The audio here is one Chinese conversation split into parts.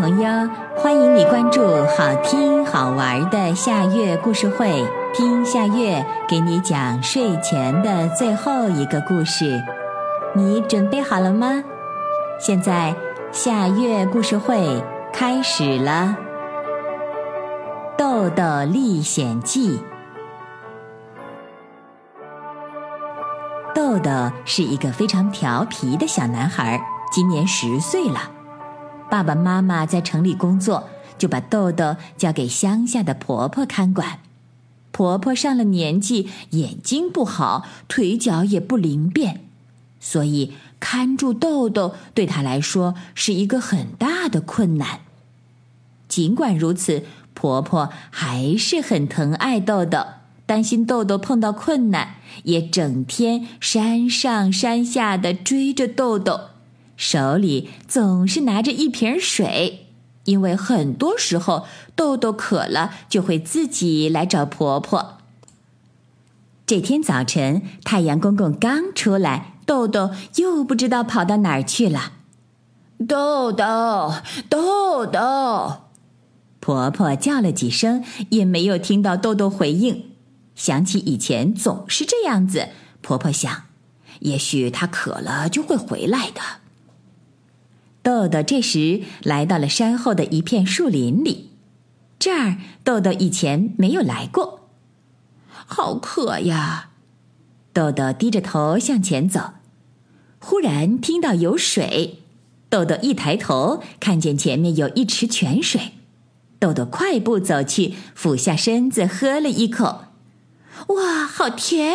朋友，欢迎你关注好听好玩的夏月故事会，听夏月给你讲睡前的最后一个故事。你准备好了吗？现在夏月故事会开始了，《豆豆历险记》。豆豆是一个非常调皮的小男孩，今年十岁了。爸爸妈妈在城里工作，就把豆豆交给乡下的婆婆看管。婆婆上了年纪，眼睛不好，腿脚也不灵便，所以看住豆豆对她来说是一个很大的困难。尽管如此，婆婆还是很疼爱豆豆，担心豆豆碰到困难，也整天山上山下的追着豆豆。手里总是拿着一瓶水，因为很多时候豆豆渴了就会自己来找婆婆。这天早晨，太阳公公刚出来，豆豆又不知道跑到哪儿去了。豆豆，豆豆，婆婆叫了几声，也没有听到豆豆回应。想起以前总是这样子，婆婆想，也许她渴了就会回来的。豆豆这时来到了山后的一片树林里，这儿豆豆以前没有来过，好渴呀！豆豆低着头向前走，忽然听到有水，豆豆一抬头看见前面有一池泉水，豆豆快步走去，俯下身子喝了一口，哇，好甜！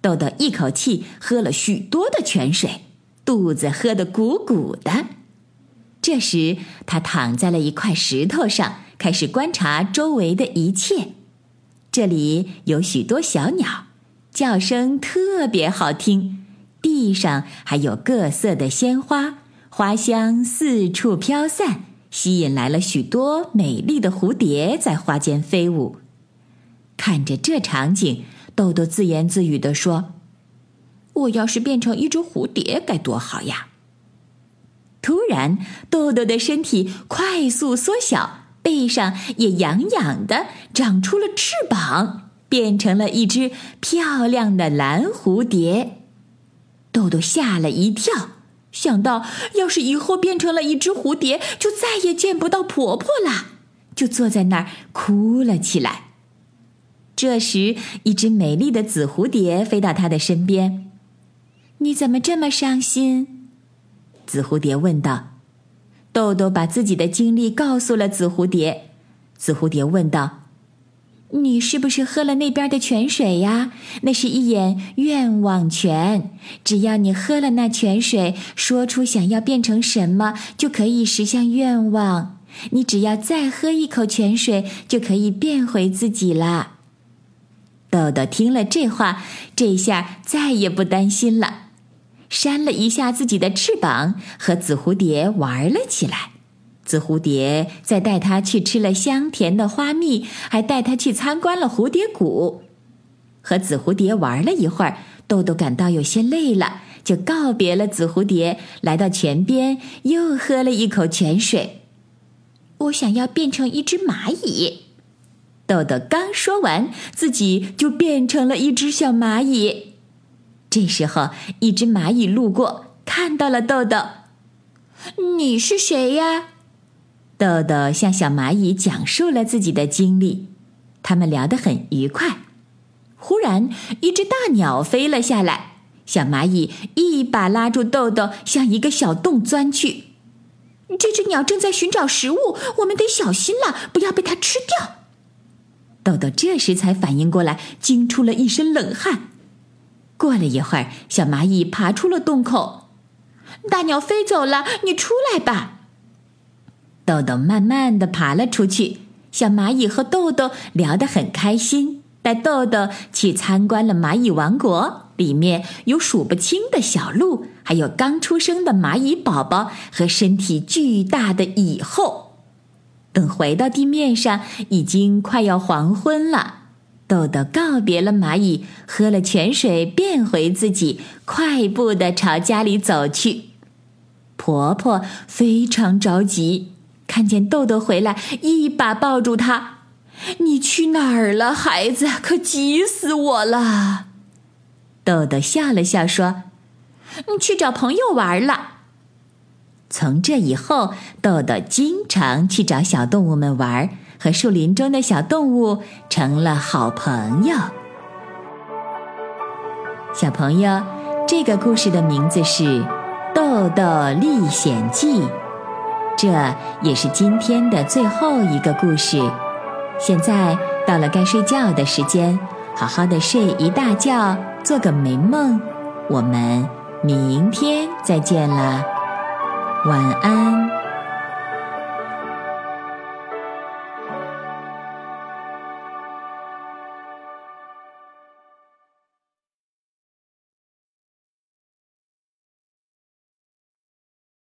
豆豆一口气喝了许多的泉水。肚子喝得鼓鼓的，这时他躺在了一块石头上，开始观察周围的一切。这里有许多小鸟，叫声特别好听。地上还有各色的鲜花，花香四处飘散，吸引来了许多美丽的蝴蝶在花间飞舞。看着这场景，豆豆自言自语地说。我要是变成一只蝴蝶该多好呀！突然，豆豆的身体快速缩小，背上也痒痒的，长出了翅膀，变成了一只漂亮的蓝蝴蝶。豆豆吓了一跳，想到要是以后变成了一只蝴蝶，就再也见不到婆婆了，就坐在那儿哭了起来。这时，一只美丽的紫蝴蝶飞到他的身边。你怎么这么伤心？紫蝴蝶问道。豆豆把自己的经历告诉了紫蝴蝶。紫蝴蝶问道：“你是不是喝了那边的泉水呀？那是一眼愿望泉，只要你喝了那泉水，说出想要变成什么，就可以实现愿望。你只要再喝一口泉水，就可以变回自己了。”豆豆听了这话，这下再也不担心了。扇了一下自己的翅膀，和紫蝴蝶玩了起来。紫蝴蝶再带它去吃了香甜的花蜜，还带它去参观了蝴蝶谷。和紫蝴蝶玩了一会儿，豆豆感到有些累了，就告别了紫蝴蝶，来到泉边，又喝了一口泉水。我想要变成一只蚂蚁。豆豆刚说完，自己就变成了一只小蚂蚁。这时候，一只蚂蚁路过，看到了豆豆。你是谁呀？豆豆向小蚂蚁讲述了自己的经历，他们聊得很愉快。忽然，一只大鸟飞了下来，小蚂蚁一把拉住豆豆，向一个小洞钻去。这只鸟正在寻找食物，我们得小心了，不要被它吃掉。豆豆这时才反应过来，惊出了一身冷汗。过了一会儿，小蚂蚁爬出了洞口，大鸟飞走了，你出来吧。豆豆慢慢的爬了出去，小蚂蚁和豆豆聊得很开心，带豆豆去参观了蚂蚁王国，里面有数不清的小鹿，还有刚出生的蚂蚁宝宝和身体巨大的蚁后。等回到地面上，已经快要黄昏了。豆豆告别了蚂蚁，喝了泉水，变回自己，快步的朝家里走去。婆婆非常着急，看见豆豆回来，一把抱住他：“你去哪儿了，孩子？可急死我了！”豆豆笑了笑说：“你去找朋友玩了。”从这以后，豆豆经常去找小动物们玩，和树林中的小动物成了好朋友。小朋友，这个故事的名字是《豆豆历险记》，这也是今天的最后一个故事。现在到了该睡觉的时间，好好的睡一大觉，做个美梦。我们明天再见啦！晚安。